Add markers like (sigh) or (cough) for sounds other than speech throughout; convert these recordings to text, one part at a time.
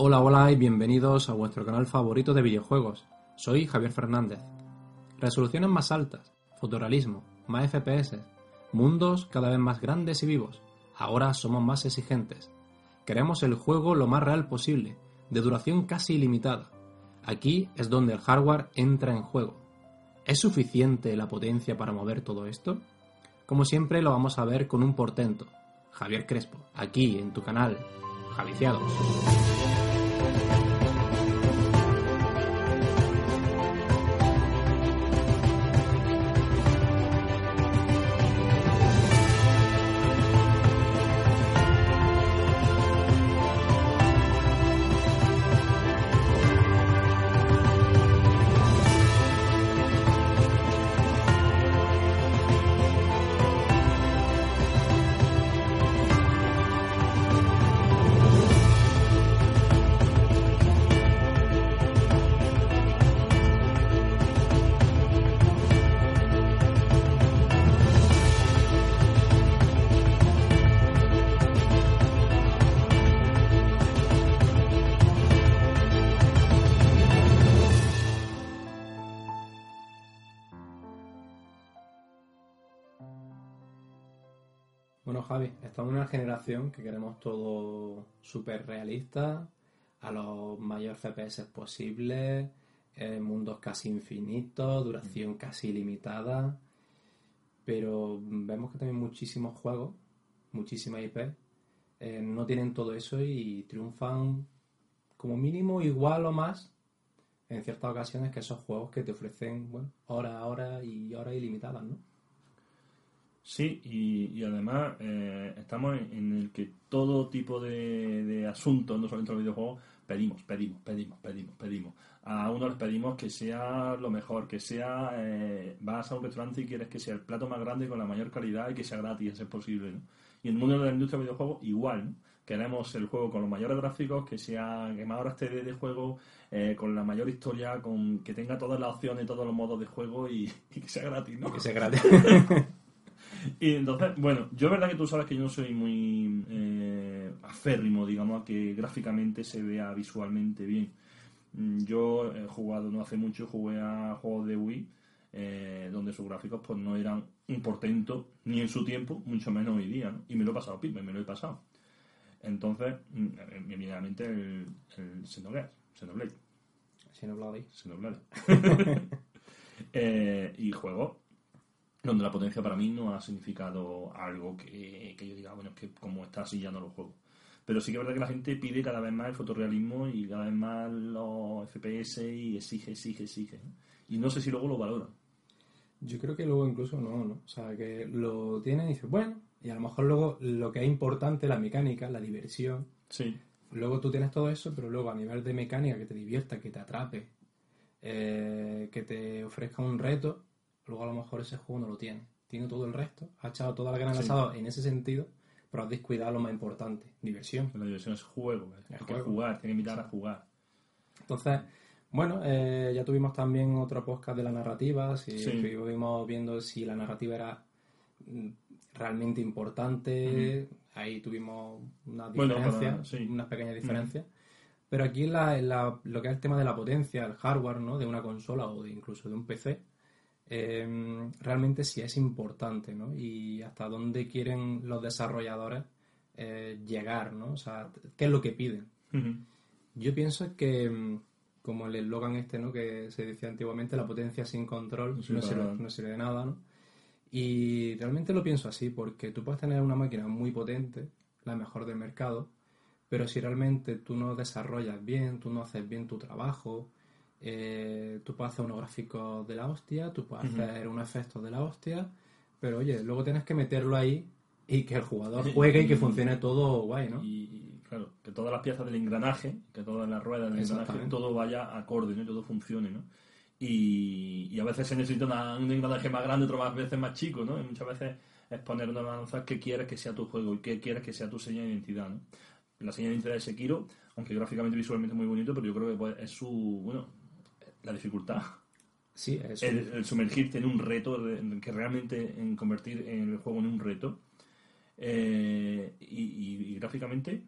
Hola, hola y bienvenidos a vuestro canal favorito de videojuegos. Soy Javier Fernández. Resoluciones más altas, fotorrealismo, más FPS, mundos cada vez más grandes y vivos. Ahora somos más exigentes. Queremos el juego lo más real posible, de duración casi ilimitada. Aquí es donde el hardware entra en juego. ¿Es suficiente la potencia para mover todo esto? Como siempre lo vamos a ver con un portento, Javier Crespo, aquí en tu canal, Javiciados. Bueno, estamos en una generación que queremos todo súper realista, a los mayores FPS posibles, eh, mundos casi infinitos, duración casi ilimitada, pero vemos que también muchísimos juegos, muchísimas IP, eh, no tienen todo eso y triunfan como mínimo igual o más en ciertas ocasiones que esos juegos que te ofrecen, bueno, hora a hora y horas ilimitadas, ¿no? Sí, y, y además eh, estamos en, en el que todo tipo de, de asuntos, no solamente los videojuegos, pedimos, pedimos, pedimos, pedimos, pedimos. A uno les pedimos que sea lo mejor, que sea, eh, vas a un restaurante y quieres que sea el plato más grande con la mayor calidad y que sea gratis, si es posible. ¿no? Y en el mundo de la industria de videojuegos, igual. ¿no? Queremos el juego con los mayores gráficos, que sea que más horas te dé de juego, eh, con la mayor historia, con que tenga todas las opciones, todos los modos de juego y, (laughs) y que sea gratis, ¿no? Que sea gratis. (laughs) (laughs) Y entonces, bueno, yo es verdad que tú sabes que yo no soy muy eh, aférrimo, digamos, a que gráficamente se vea visualmente bien. Mm, Yo he jugado no hace mucho, jugué a juegos de Wii, eh, donde sus gráficos pues no eran un portento ni en su tiempo, mucho menos hoy día, ¿no? Y me lo he pasado, pipa, me lo he pasado. Entonces, mm, evidentemente el, el Xenoblade, Xenoblade, Xenoblade. Xenoblade. (laughs) Eh, y juego donde la potencia para mí no ha significado algo que, que yo diga, bueno, es que como está así ya no lo juego. Pero sí que es verdad que la gente pide cada vez más el fotorrealismo y cada vez más los FPS y exige, exige, exige. Y no sé si luego lo valoran. Yo creo que luego incluso no, ¿no? O sea, que lo tienen y dices, bueno, y a lo mejor luego lo que es importante, la mecánica, la diversión. Sí. Luego tú tienes todo eso, pero luego a nivel de mecánica, que te divierta, que te atrape, eh, que te ofrezca un reto, luego a lo mejor ese juego no lo tiene. Tiene todo el resto, ha echado toda la al Sí. asado en ese sentido, pero has descuidado lo más importante, diversión. La diversión es juego. ¿eh? Hay que jugar, tiene que invitar a jugar. Entonces, bueno, eh, ya tuvimos también otro podcast de la narrativa, si Sí. estuvimos viendo si la narrativa era mm, realmente importante, ahí tuvimos una Bueno, diferencia, para- sí. unas pequeñas diferencias. Pero aquí en la, en la- lo que es el tema de la potencia, el hardware, ¿no? De una consola o de incluso de un PC, eh, realmente sí es importante, ¿no? Y hasta dónde quieren los desarrolladores eh, llegar, ¿no? O sea, ¿qué es lo que piden? Yo pienso que, mm, como el eslogan este, ¿no? Que se decía antiguamente, la potencia sin control No no sirve no sirve de nada, ¿no? Y realmente lo pienso así, porque tú puedes tener una máquina muy potente, la mejor del mercado, pero si realmente tú no desarrollas bien, tú no haces bien tu trabajo eh, tú puedes hacer unos gráficos de la hostia, tú puedes hacer unos efectos de la hostia, pero oye, luego tienes que meterlo ahí y que el jugador juegue y que funcione todo guay, ¿no? Y, y, claro, que todas las piezas del engranaje, que todas las ruedas del engranaje, todo vaya acorde, ¿no? Todo funcione, ¿no? Y, y a veces se necesita una- un engranaje más grande, otras veces más chico, ¿no? Y muchas veces es poner una balanza que quieres que sea tu juego y que quieres que sea tu señal de identidad, ¿no? La señal de identidad de Sekiro, aunque gráficamente y visualmente es muy bonito, pero yo creo que pues, es su, bueno, la dificultad. Sí, El, el sumergirte en un reto, que realmente en convertir el juego en un reto. Eh, y, y- y gráficamente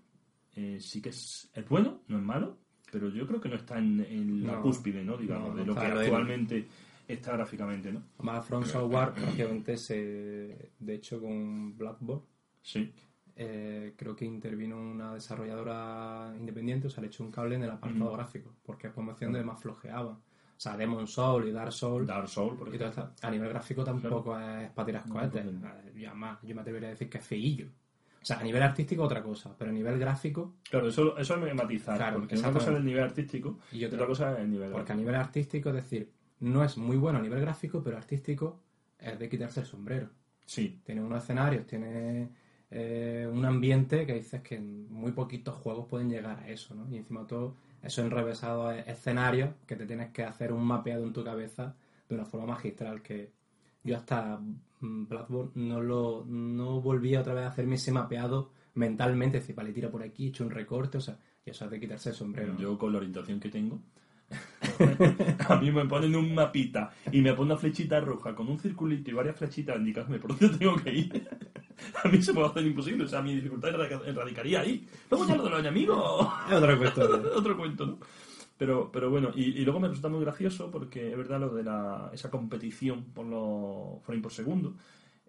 eh, sí que es, es bueno, no es malo, pero yo creo que no está en, en la cúspide, ¿no? Digamos, No, de lo que actualmente está gráficamente, ¿no? Más From Software, prácticamente se. De hecho, con Blackboard, Sí. Eh, creo que intervino una desarrolladora independiente, o sea, le echó un cable en el apartado Mm. gráfico, porque es promoción de más flojeaba. O sea, Demon Soul y Dark Soul. Dark Soul, por y todo ejemplo. esto, a nivel gráfico tampoco es para tirar No, cohetes. además, yo me atrevería a decir que es feillo. O sea, a nivel artístico otra cosa, pero a nivel gráfico, Claro, eso, eso es matizar, Claro, porque una cosa es el nivel artístico Y otra- otra cosa es el nivel porque a nivel artístico, es decir, no es muy bueno a nivel gráfico, pero artístico es de quitarse el sombrero. Sí, Tiene unos escenarios, tiene eh, un ambiente que dices que muy poquitos juegos pueden llegar a eso, ¿no? Y encima todo eso enrevesado a escenarios que te tienes que hacer un mapeado en tu cabeza de una forma magistral que yo hasta mm, Bloodborne no lo no volví otra vez a hacerme ese mapeado mentalmente, es decir, vale, tira por aquí, he hecho un recorte, o sea, y eso es de quitarse el sombrero. Yo con la orientación que tengo, (laughs) a mí me ponen un mapita y me ponen una flechita roja con un circulito y varias flechitas indicándome por dónde (laughs) tengo que ir. A mí se me va a hacer imposible, o sea, mi dificultad erradicaría ahí. Luego ya lo de los enemigos, Es otra cuestión. (laughs) otro cuento, ¿no? Pero, pero bueno, y, y luego me resulta muy gracioso porque es verdad lo de la, esa competición por los frames por segundo.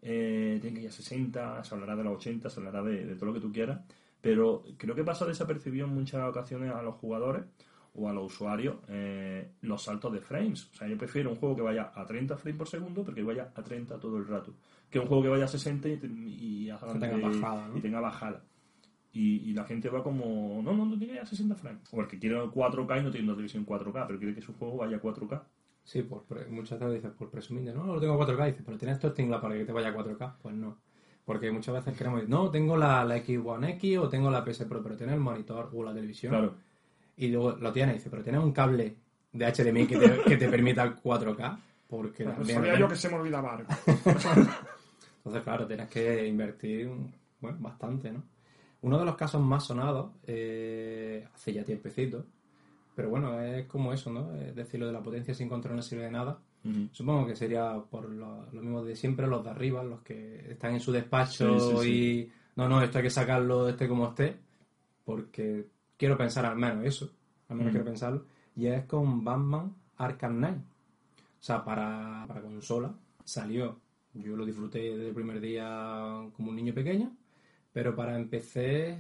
Eh, tiene que ir a 60, se hablará de los 80, se hablará de, de todo lo que tú quieras. Pero creo que pasa desapercibido en muchas ocasiones a los jugadores o a los usuarios eh, los saltos de frames. O sea, yo prefiero un juego que vaya a 30 frames por segundo porque vaya a 30 todo el rato. Que un juego que vaya a 60 y, y, Que tenga bajada, ¿no? y tenga bajada. Y, y la gente va como, no, no, no tiene ya 60 frames. O el que quiere 4K y no tiene una televisión 4K, pero quiere que su juego vaya a 4K. Sí, por, muchas veces dices, por presumir, de, no, no lo tengo a 4K, dices, pero tienes esto tingla para que te vaya a 4K. Pues no. Porque muchas veces queremos decir, no, tengo la, la X One X o tengo la PS Pro, pero tienes el monitor o la televisión. Claro. Y luego lo tienes, dice, pero tienes un cable de HDMI que te, que te permita el 4K. Porque también- Sabía yo que se me olvidaba algo. (laughs) Entonces, claro, tienes que invertir bueno, bastante, ¿no? Uno de los casos más sonados, eh, hace ya tiempecito, pero bueno, es como eso, ¿no? Es decir, lo de la potencia sin control no sirve de nada. Supongo que sería por lo, lo mismo de siempre, los de arriba, los que están en su despacho Sí, sí, sí. y no, no, esto hay que sacarlo esté como esté, porque quiero pensar al menos eso, al menos Mm. quiero pensarlo, y es con Batman Arkham Knight. O sea, para, para consola salió, yo lo disfruté desde el primer día como un niño pequeño, pero para empecé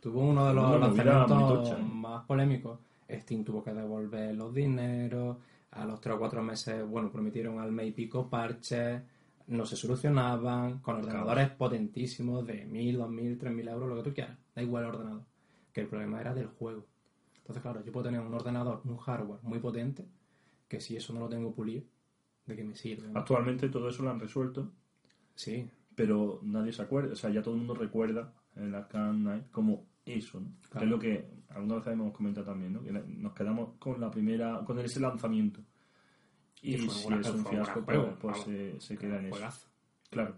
tuvo uno de los movida lanzamientos más polémicos. Steam tuvo que devolver los dineros, a los 3 o 4 meses, bueno, prometieron al mes y pico parches, no se solucionaban, con ordenadores potentísimos de 1000, 2000, 3000 euros, lo que tú quieras, da igual el ordenador. Que el problema era del juego. Entonces, claro, yo puedo tener un ordenador, un hardware muy potente, que si eso no lo tengo pulido, ¿de qué me sirve? Actualmente todo eso lo han resuelto, Sí, pero nadie se acuerda, o sea, ya todo el mundo recuerda el Arkham Knight como eso, ¿no? Que Claro. es lo que alguna vez hemos comentado también, ¿no? Que nos quedamos con la primera, con ese lanzamiento. Y si es un fiasco, juego, pues, pues se, se queda en eso. juegazo. Claro,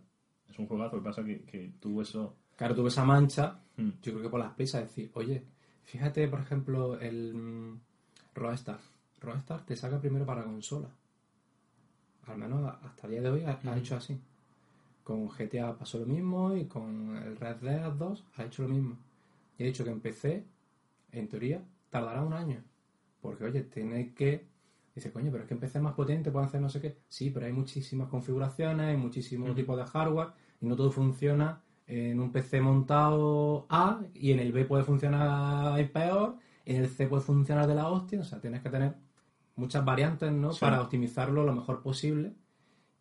es un juegazo, lo que pasa que, que tuvo eso... Claro, tuve esa mancha, Mm. yo creo que por las prisas, decir, oye, fíjate, por ejemplo, el mm, Rockstar. Rockstar te saca primero para consola. Al menos hasta el día de hoy ha, ha hecho así. Con GTA pasó lo mismo y con el Red Dead 2 ha hecho lo mismo. Y he dicho que empecé, en teoría, tardará un año. Porque, oye, tiene que... Dice, coño, pero es que empecé más potente, puedo hacer no sé qué. Sí, pero hay muchísimas configuraciones, hay muchísimos tipos de hardware y no todo funciona en un PC montado A y en el B puede funcionar peor, en el C puede funcionar de la hostia. O sea, tienes que tener muchas variantes, ¿no? Sí. Para optimizarlo lo mejor posible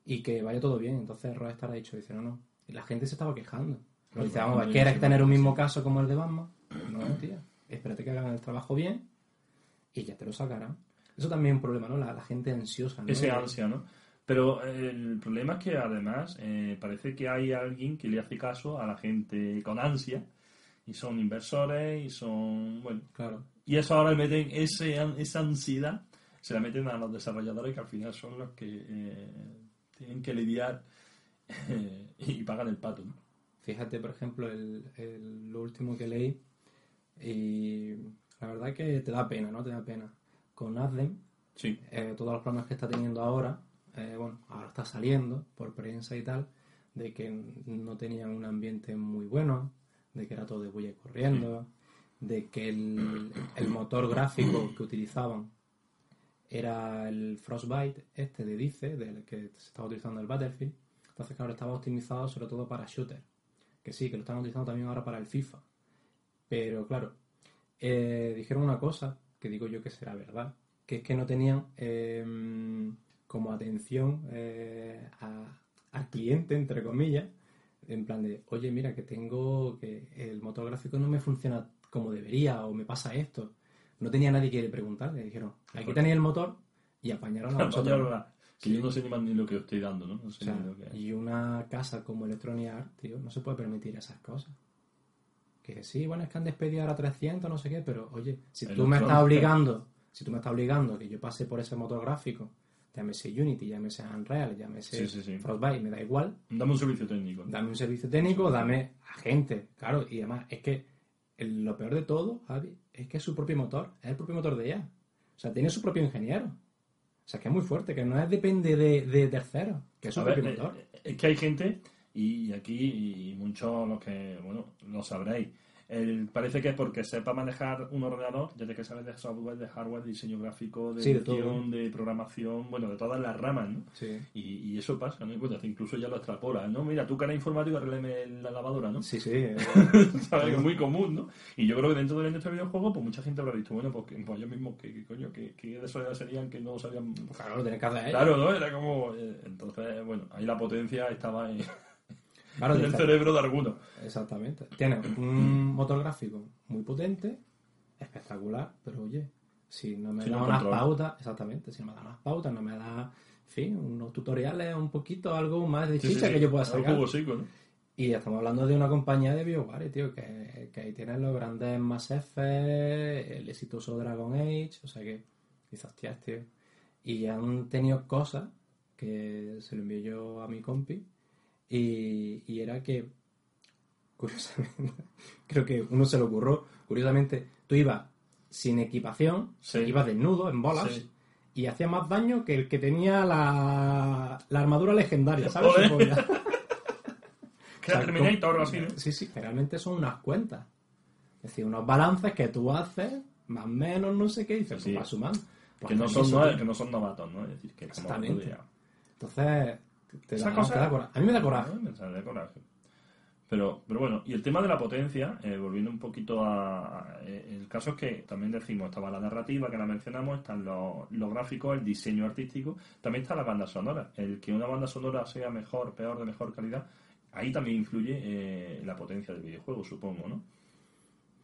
y que vaya todo bien. Entonces Rockstar ha dicho, dice, no, no. Y la gente se estaba quejando. Pero dice, vamos, a ver, ¿quieres tener un mismo caso como el de Batman? No, tío. Espérate que hagan el trabajo bien y ya te lo sacarán. Eso también es un problema, ¿no? La, la gente ansiosa, ¿no? Ese ansia, ¿no? Pero eh, el problema es que además eh, parece que hay alguien que le hace caso a la gente con ansia y son inversores y son, bueno, Claro. y eso ahora le meten ese, esa ansiedad, se la meten a los desarrolladores que al final son los que eh, tienen que lidiar eh, y pagan el pato, ¿no? Fíjate, por ejemplo, el, el- lo último que leí y la verdad que te da pena, ¿no? Te da pena. Con Adem, Sí, eh, todos los problemas que está teniendo ahora, eh, bueno, ahora está saliendo por prensa y tal, de que no tenían un ambiente muy bueno, de que era todo de bulla y corriendo, de que el, el motor gráfico que utilizaban era el Frostbite, este de Dice, del que se estaba utilizando el Battlefield. Entonces, claro, estaba optimizado sobre todo para shooter. Que sí, que lo están utilizando también ahora para el FIFA. Pero claro, eh, dijeron una cosa que digo yo que será verdad, que es que no tenían eh, como atención eh, a- al cliente, entre comillas, en plan de, oye, mira, que tengo, que el motor gráfico no me funciona como debería o me pasa esto. No tenía nadie que le preguntarle, dijeron, aquí tenéis el motor y apañaron a (laughs) vosotros. Que yo no sé ni más ni lo que estoy dando, ¿no? No O sé sea, ni lo que... y una casa como Electronic Arts, tío, no se puede permitir esas cosas. Que sí, bueno, es que han despedido ahora 300, no sé qué, pero oye, si tú me estás obligando, si tú me estás obligando a que yo pase por ese motor gráfico, llámese Unity, llámese Unreal, llámese Sí, sí, sí. Frostbite, me da igual, Dame un servicio técnico. dame un servicio técnico, dame a gente, claro, y además es que lo peor de todo, Javi, es que es su propio motor, es el propio motor de ella. O sea, tiene su propio ingeniero. O sea, que es muy fuerte, que no es depende de, de terceros, que es su A propio motor. eh, es que hay gente, y, y aquí, y muchos los que, bueno, lo sabréis, el- parece que porque sepa manejar un ordenador, ya que sabes de software, de hardware, de diseño gráfico, de Sí, de todo. edición, de programación, bueno, de todas las ramas, ¿no? Sí. Y, y eso pasa, ¿no? Y, bueno, incluso ya lo extrapola, ¿no? Mira, tú que eres informático, arréglame la lavadora, ¿no? Sí, sí. eh, ¿Sabes? (laughs) Es muy común, ¿no? Y yo creo que dentro de la industria del videojuego, pues mucha gente habrá dicho, bueno, pues, pues ellos mismos, que, que coño, que, que de serían que no sabían... claro, lo que hacer. Claro, ¿no? Era como... eh, entonces, bueno, ahí la potencia estaba en, Claro, en el cerebro de algunos. Exactamente. Tiene un motor gráfico muy potente, espectacular, pero oye, si no me Si da no unas pautas, exactamente, si no me da unas pautas, no me da, en fin, unos tutoriales, un poquito, algo más Sí, sí, sí. que yo pueda sacar. Y estamos hablando de una compañía de BioWare, tío, que, que ahí tienen los grandes Mass Effect, el exitoso Dragon Age, o sea que, hostias, tío. Y han tenido cosas que se lo envié yo a mi compi, y, y era que, curiosamente, (laughs) creo que uno se le ocurrió, curiosamente, tú ibas sin equipación, Sí. ibas desnudo, en bolas, Sí. y hacía más daño que el que tenía la, la armadura legendaria, ¿sabes? (laughs) Que era O sea, Terminator o así, ¿no? Sí, sí, realmente son unas cuentas. Es decir, unos balances que tú haces, más o menos, no sé qué, y dices, Sí. pues va sumando. Pues Que no, son, que no son novatos, ¿no? Es decir, que Exactamente. Entonces, te da, cosa- te da coraje. A mí me da coraje. Me da coraje. Pero, pero bueno, y el tema de la potencia, eh, volviendo un poquito a, a- eh, El caso es que también decimos, estaba la narrativa que la mencionamos, están los, los gráficos, el diseño artístico, también está la banda sonora. El que una banda sonora sea mejor, peor, de mejor calidad, ahí también influye eh, la potencia del videojuego, supongo, ¿no?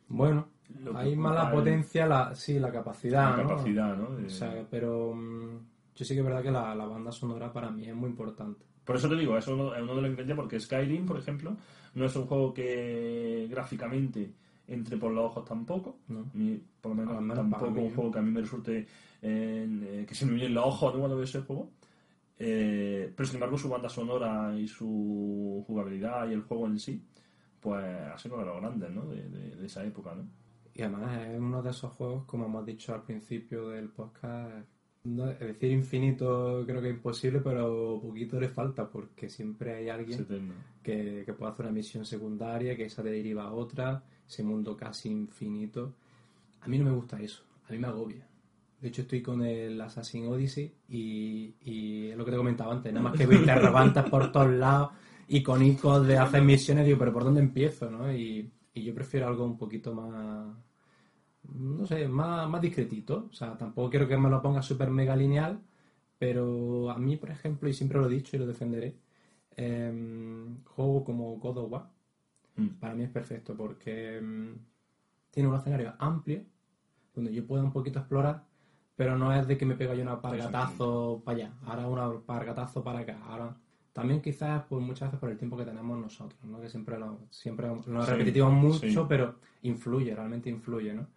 Bueno, hay mala el- potencia, la, sí, la capacidad. la ¿no? capacidad, ¿no? De- O sea, pero mm, yo sí que es verdad que la, la banda sonora para mí es muy importante. Por eso te digo, eso es uno, de los ingredientes, porque Skyrim, por ejemplo, no es un juego que gráficamente entre por los ojos tampoco. ¿no? Ni, por lo menos, tampoco un juego que a mí me resulte eh, que se me vienen los ojos ¿no? cuando veo ese juego. Eh, pero sin embargo, su banda sonora y su jugabilidad y el juego en sí, pues ha sido uno de los grandes ¿no? de, de- de esa época. ¿no? Y además es uno de esos juegos, como hemos dicho al principio del podcast, no- decir infinito creo que es imposible, pero poquito le falta porque siempre hay alguien que, que puede hacer una misión secundaria, que esa te deriva a otra, ese mundo casi infinito. A mí no me gusta eso, a mí me agobia. De hecho, estoy con el Assassin Odyssey y, y es lo que te comentaba antes, nada más que veo interrogantes por todos lados, icónicos de hacer misiones, digo, pero ¿por dónde empiezo? ¿no? Y, y yo prefiero algo un poquito más, no sé, más, más discretito. O sea, tampoco quiero que me lo ponga súper mega lineal, pero a mí, por ejemplo, y siempre lo he dicho y lo defenderé, em, juego como God of War, Mm. para mí es perfecto porque em, tiene un escenario amplio donde yo puedo un poquito explorar, pero no es de que me pega yo un pargatazo para allá, ahora un pargatazo para acá, ahora también quizás pues muchas veces por el tiempo que tenemos nosotros, ¿no? que siempre lo, siempre lo Sí, repetimos mucho, sí. pero influye, realmente influye, ¿no?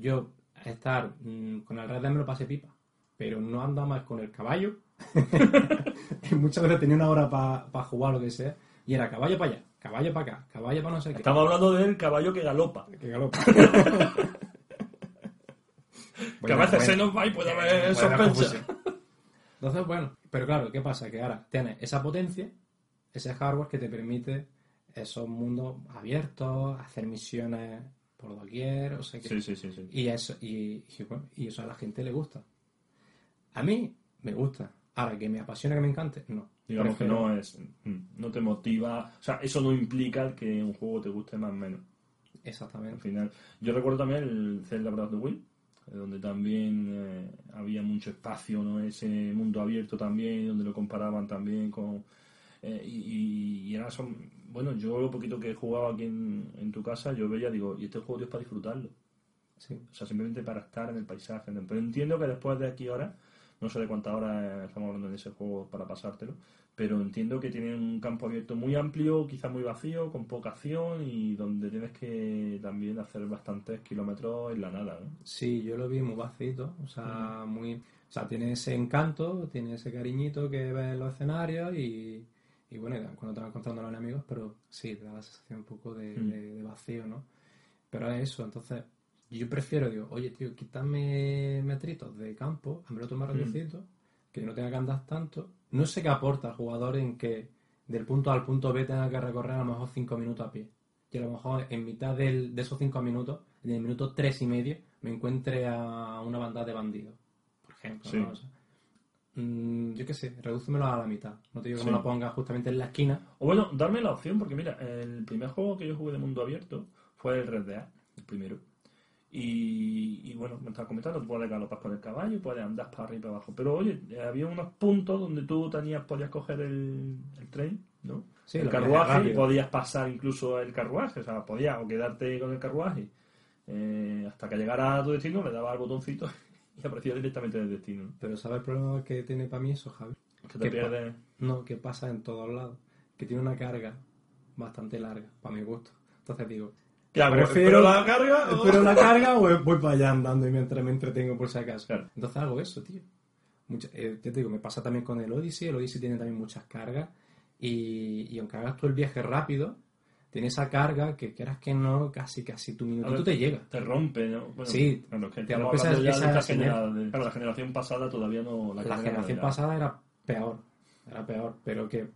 Yo estar mm, con el Red Dead me lo pasé pipa, pero no ando más con el caballo, (laughs) muchas veces tenía una hora para jugar lo que sea, y era caballo para allá, caballo para acá, caballo para no sé qué. Estamos hablando del caballo que galopa. Que galopa. (laughs) que a veces se nos va y puede haber sospecha. Entonces, bueno, pero claro, ¿qué pasa? Que ahora tienes esa potencia, ese hardware que te permite esos mundos abiertos, hacer misiones por doquier, o sea que... Sí, sí, sí. Y eso, y, y bueno, y eso a la gente le gusta. A mí me gusta. Ahora, que me apasiona, que me encante, no. Digamos que no es, mm, no te motiva, o sea, eso no implica que un juego te guste más o menos. Al Exactamente. final, yo recuerdo también el Zelda Breath of the Wild, donde también eh, había mucho espacio, ¿no? Ese mundo abierto también, donde lo comparaban también con eh, y, y- y era son, bueno, yo lo poquito que he jugado aquí en, en tu casa, yo veía, digo, y este juego es para disfrutarlo. Sí. O sea, simplemente para estar en el paisaje. Pero entiendo que después de aquí ahora, no sé de cuántas horas estamos hablando en ese juego para pasártelo, pero entiendo que tiene un campo abierto muy amplio, quizás muy vacío, con poca acción y donde tienes que también hacer bastantes kilómetros en la nada. ¿no? Sí, yo lo vi muy vacito, o sea, muy, o sea, tiene ese encanto, tiene ese cariñito que ves en los escenarios y, y bueno, cuando te vas encontrando a los enemigos, pero sí, te da la sensación un poco de, Mm. de- de vacío, ¿no? Pero es eso, entonces yo prefiero, digo, oye, tío, quítame metritos de campo, házmelo tomar Mm. radiocito, que no tenga que andar tanto. No sé qué aporta al jugador en que del punto A al punto B tenga que recorrer a lo mejor 5 minutos a pie. Y a lo mejor en mitad del- de esos 5 minutos, en el minuto tres y medio, me encuentre a una banda de bandidos, por ejemplo. Sí. ¿no? O sea, mm, yo qué sé, redúcemelo a la mitad. No te digo que Sí. me lo pongas justamente en la esquina. O bueno, darme la opción, porque mira, el primer juego que yo jugué de mundo abierto fue el Red Dead, el primero. Y, y bueno, me estaba comentando, tú puedes galopar con el caballo, puedes andar para arriba y para abajo. Pero oye, había unos puntos donde tú tenías, podías coger el, el tren, ¿no? Sí, el carruaje y podías pasar incluso el carruaje, o sea, podías o quedarte con el carruaje eh, hasta que llegara a tu destino, le dabas al botoncito y aparecía directamente en el destino. ¿no? Pero ¿sabes el problema que tiene para mí eso, Javi? Que te ¿Qué pa- pierdes. No, que pasa en todos lados. Que tiene una carga bastante larga, para mi gusto. Entonces digo, ¿Qué hago? Prefiero- ¿Espero la carga? o- ¿espero (laughs) la carga o voy para allá andando y mientras me entretengo por si acaso? Claro. Entonces hago eso, tío. Mucha- eh, ya te digo, me pasa también con el Odyssey. El Odyssey tiene también muchas cargas. Y, y aunque hagas tú el viaje rápido, tiene esa carga que quieras que no, casi casi tu minutito ver, te llega. Te rompe, ¿no? Bueno, Sí, claro, que te rompe esa- de esa genera- claro, la generación pasada todavía no... La, no generación pasada era peor. Era peor. Pero que,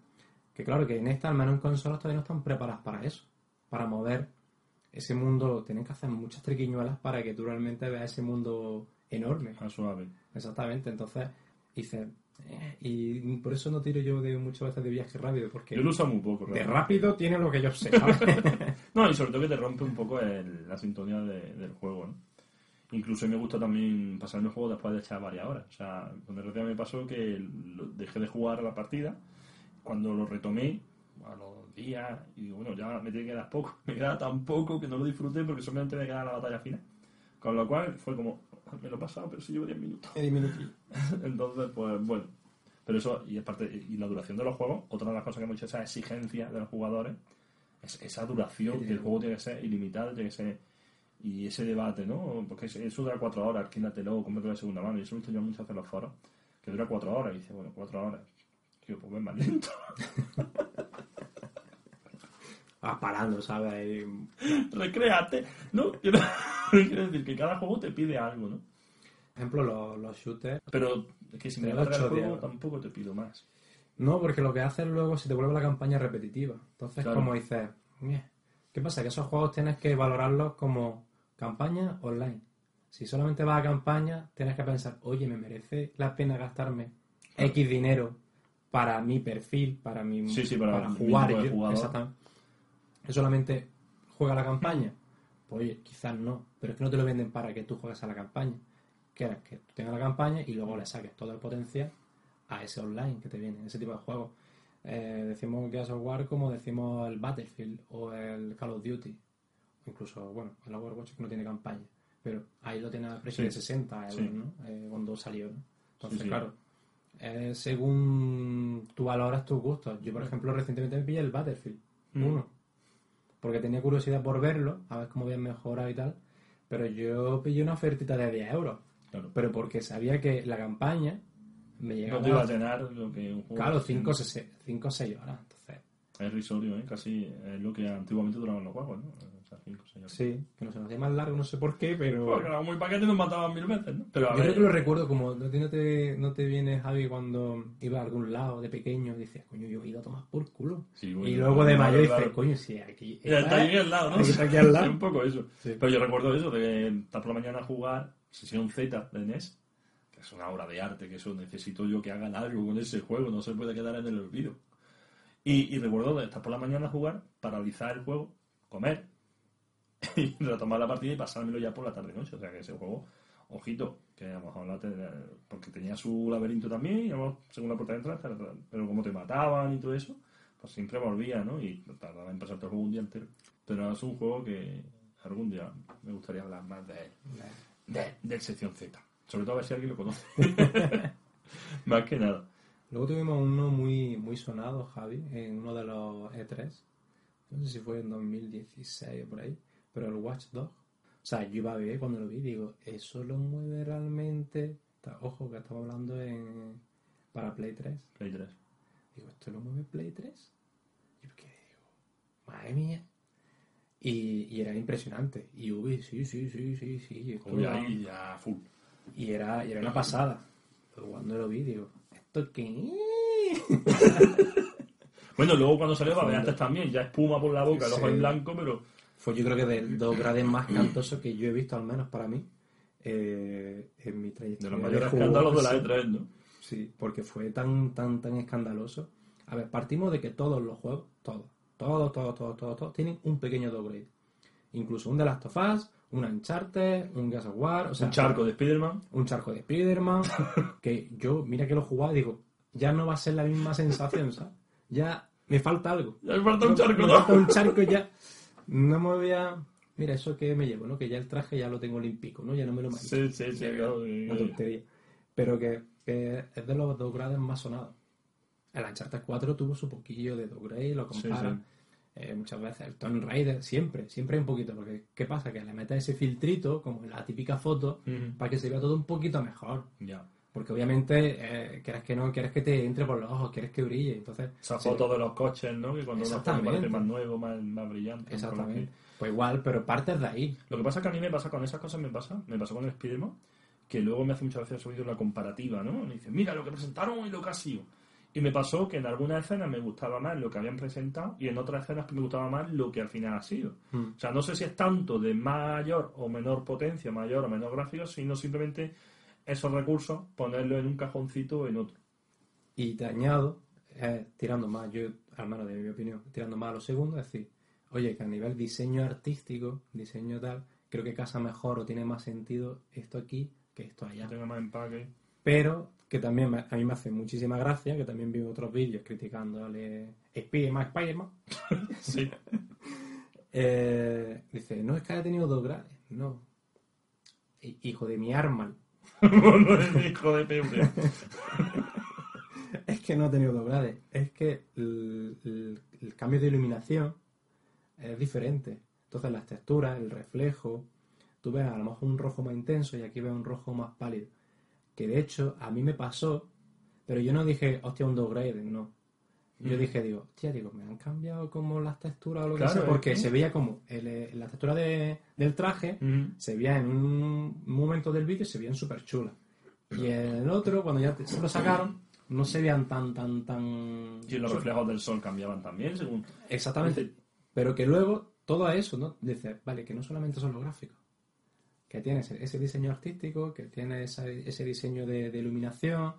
que claro, que en esta, al menos en consolas, todavía no están preparadas para eso. Para mover ese mundo. Tienen que hacer muchas triquiñuelas para que tú realmente veas ese mundo enorme. Más suave. Exactamente. Entonces, dices. Eh, y por eso no tiro yo de muchas veces de viaje rápido. Porque Yo lo uso muy poco, de realmente. rápido tiene lo que yo sé. (laughs) ¿sabes? No, y sobre todo que te rompe un poco el- la sintonía de- del juego, ¿no? Incluso me gusta también pasarme el juego después de echar varias horas. O sea, con RTA me pasó que dejé de jugar a la partida. Cuando lo retomé, a los días, y digo, bueno, ya me tiene que quedar poco. (laughs) Me queda tan poco que no lo disfruté porque solamente me queda la batalla final. Con lo cual fue como, me lo he pasado, pero si llevo 10 minutos. (laughs) Entonces, pues bueno. Pero eso, y aparte, y la duración de los juegos, otra de las cosas que hemos dicho, esa exigencia de los jugadores, es esa duración, que el juego tiene que ser ilimitado, tiene que ser. Y ese debate, ¿no? Porque es- eso dura cuatro horas, alquílatelo, cómpralo de segunda mano. Y eso he visto yo muchas veces en los foros, que dura cuatro horas. Y dice, bueno, cuatro horas. Tío, pues ven más (laughs) lento. Vas parando, ¿sabes? (laughs) Recréate. No, quiero, quiero decir que cada juego te pide algo, ¿no? Ejemplo, los, los shooters. Pero es que si me larga el juego, tampoco te pido más. No, porque lo que haces luego se te vuelve la campaña repetitiva. Entonces, Claro. como dices. ¿qué pasa? Que esos juegos tienes que valorarlos como campaña online. Si solamente vas a campaña, tienes que pensar, oye, ¿me merece la pena gastarme X dinero para mi perfil, para mi Sí, sí, para mi jugar? yo? jugador. Exactamente. ¿Que solamente juega la campaña? Pues oye, quizás no, pero es que no te lo venden para que tú juegues a la campaña. Quieres que tú tengas la campaña y luego le saques todo el potencial a ese online que te viene, ese tipo de juegos. Eh, decimos Gears of War como decimos el Battlefield o el Call of Duty, incluso, bueno, el Overwatch que no tiene campaña. pero ahí lo tiene a precio de Sí. 60 euros, Sí. ¿no? Eh, cuando salió, ¿no? Entonces, Sí, claro, eh, según tú valoras tus gustos. Yo, por ejemplo, recientemente me pillé el Battlefield Mm. 1, porque tenía curiosidad por verlo, a ver cómo habían mejorado y tal, pero yo pillé una ofertita de 10 euros, Claro. pero porque sabía que la campaña me No llegaba te iba a llenar lo que un juego. Claro, 5 o 6 horas. Entonces, Es risorio, ¿eh? Casi es lo que antiguamente duraban los juegos, ¿no? O sea, 5 6 horas. sí, que nos hacía más largo, no sé por qué, pero. Porque era muy paquete nos mataban mil veces, ¿no? Pero a Yo ver, creo que lo recuerdo como. ¿No te, no te, no viene, Javi, cuando iba a algún lado de pequeño y decías, coño, yo he ido a tomar por culo? Sí, bueno, y luego de mayor dices, coño, si aquí. Y está aquí al lado, ¿no? Está aquí al (laughs) lado. Sí, un poco eso. Sí. Pero yo recuerdo eso, de estar por la mañana a jugar sesión Z de NES, que es una obra de arte, que eso necesito yo que hagan algo con ese juego, no se puede quedar en el olvido. Y, y recuerdo estar por la mañana a jugar, paralizar el juego, comer, (laughs) y retomar la partida y pasármelo ya por la tarde-noche. O sea que ese juego, ojito, que a lo mejor la porque tenía su laberinto también, y a lo mejor, según la puerta de entrada, pero como te mataban y todo eso, pues siempre volvía, ¿no? Y tardaba en pasarte el juego un día entero. Pero es un juego que algún día me gustaría hablar más de él. De, del sección Z. Sobre todo a ver si alguien lo conoce. (laughs) más que nada. Luego tuvimos uno muy, muy sonado, Javi, en uno de los E3. No sé si fue en 2016 o por ahí. Pero el Watch Dogs. O sea, yo iba a ver cuando lo vi, digo, ¿eso lo mueve realmente? Ojo, que estamos hablando en para Play 3. Play 3. Digo, ¿esto lo mueve Play 3? Y yo qué digo, madre mía. Y, y era impresionante. Y Ubi, sí, sí, sí, sí, sí. Uy, ahí ya full. y era, y era una pasada. Pero cuando lo vi, digo, ¿esto qué? (laughs) Bueno, luego cuando salió Babeantes también, ya espuma por la boca, el ojo Sí. en blanco, pero Fue yo creo que de los grades más cantosos que yo he visto, al menos para mí, eh, en mi de trayectoria. los mayores escándalos de la sí. E3, ¿no? Sí, porque fue tan, tan, tan escandaloso. A ver, partimos de que todos los juegos, todos, todos, todos, todos, todos, todos, tienen un pequeño downgrade. Incluso un The Last of Us, un Uncharted, un Gears of War, o sea, Un charco de Spider-Man. un charco de Spider-Man, (laughs) que yo, mira que lo jugaba y digo, ya no va a ser la misma sensación, ¿sabes? Ya me falta algo. Ya me falta un charco, Me ¿no? falta un charco ya. No me voy a... Mira, eso que me llevo, ¿no? Que ya el traje ya lo tengo olímpico, ¿no? Ya no me lo mancho. Sí, sí, sí. Una tontería. Pero que, que es de los downgrades más sonados. El Uncharted 4 tuvo su poquillo de downgrade, lo Sí, compara. sí. Eh, muchas veces el Tomb Raider, siempre, siempre hay un poquito. Porque, ¿qué pasa? Que le metes ese filtrito, como en la típica foto, para que se vea todo un poquito mejor. Ya. Porque obviamente, eh, quieres que no, quieres que te entre por los ojos, quieres que brille. Entonces, Esa sí, foto de los coches, ¿no? Que cuando uno Exactamente. parece más nuevo, más, más brillante. Exactamente. Pues igual, pero partes de ahí. Lo que pasa es que a mí me pasa con esas cosas, me pasa, me pasó con el Spider-Man, que luego me hace muchas veces oído la comparativa, ¿no? Me dice, mira lo que presentaron y lo que ha sido. Y me pasó que en algunas escenas me gustaba más lo que habían presentado y en otras escenas me gustaba más lo que al final ha sido. Mm. O sea, no sé si es tanto de mayor o menor potencia, mayor o menor gráfico, sino simplemente esos recursos, ponerlo en un cajoncito o en otro. Y te añado, eh, tirando más, yo, al menos de mi opinión, tirando más a lo segundo, es decir, oye, que a nivel diseño artístico, diseño tal, creo que casa mejor o tiene más sentido esto aquí que esto Que allá. tenga más empaque. Pero que también me- a mí me hace muchísima gracia, que también vi otros vídeos criticándole Spiderman, Spiderman. (laughs) Sí. (laughs) Eh, dice, no es que haya tenido dos grades, no. Hi- Hijo de mi arma, (laughs) no es hijo de pebre. Es que no ha tenido dos grades. Es que el, el- el cambio de iluminación es diferente. Entonces las texturas, el reflejo, tú ves a lo mejor un rojo más intenso y aquí ves un rojo más pálido. Que de hecho a mí me pasó, pero yo no dije, hostia, un downgrade, no. Yo Mm. dije, digo, hostia, digo, me han cambiado como las texturas o lo que sea, porque que- se veía como el, eh, la textura de- del traje Ujú. se veía en un momento del vídeo, se veían súper chulas. Y en el otro, cuando ya se lo sacaron, no se veían tan, tan, tan... Y los reflejos del sol cambiaban también, según. Exactamente. Pero que luego, todo eso, ¿no? Dices, vale, que no solamente son los gráficos. Que tienes ese diseño artístico, que tienes ese, ese diseño de, de iluminación,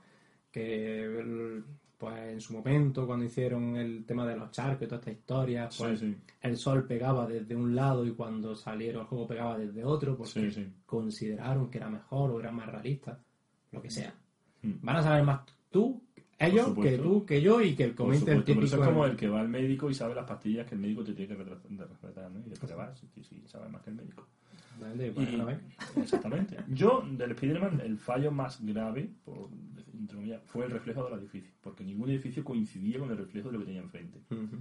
que pues en su momento, cuando hicieron el tema de los charcos y toda esta historia, pues sí. el sol pegaba desde un lado y cuando salieron el juego pegaba desde otro, porque Sí, consideraron que era mejor o era más realista, lo que sea. Mm. Van a saber más tú, ellos, que tú, que yo y que el comente el pero típico. eso es como el que va al médico y sabe las pastillas que el médico te tiene que retra- de recetar, ¿no? Y después te vas y sabe más que el médico. Exactamente, Y- no, exactamente. Yo, del Spider-Man, el fallo más grave, por, entre comillas, fue el reflejo del edificio. Porque ningún edificio coincidía con el reflejo de lo que tenía enfrente. Ujú.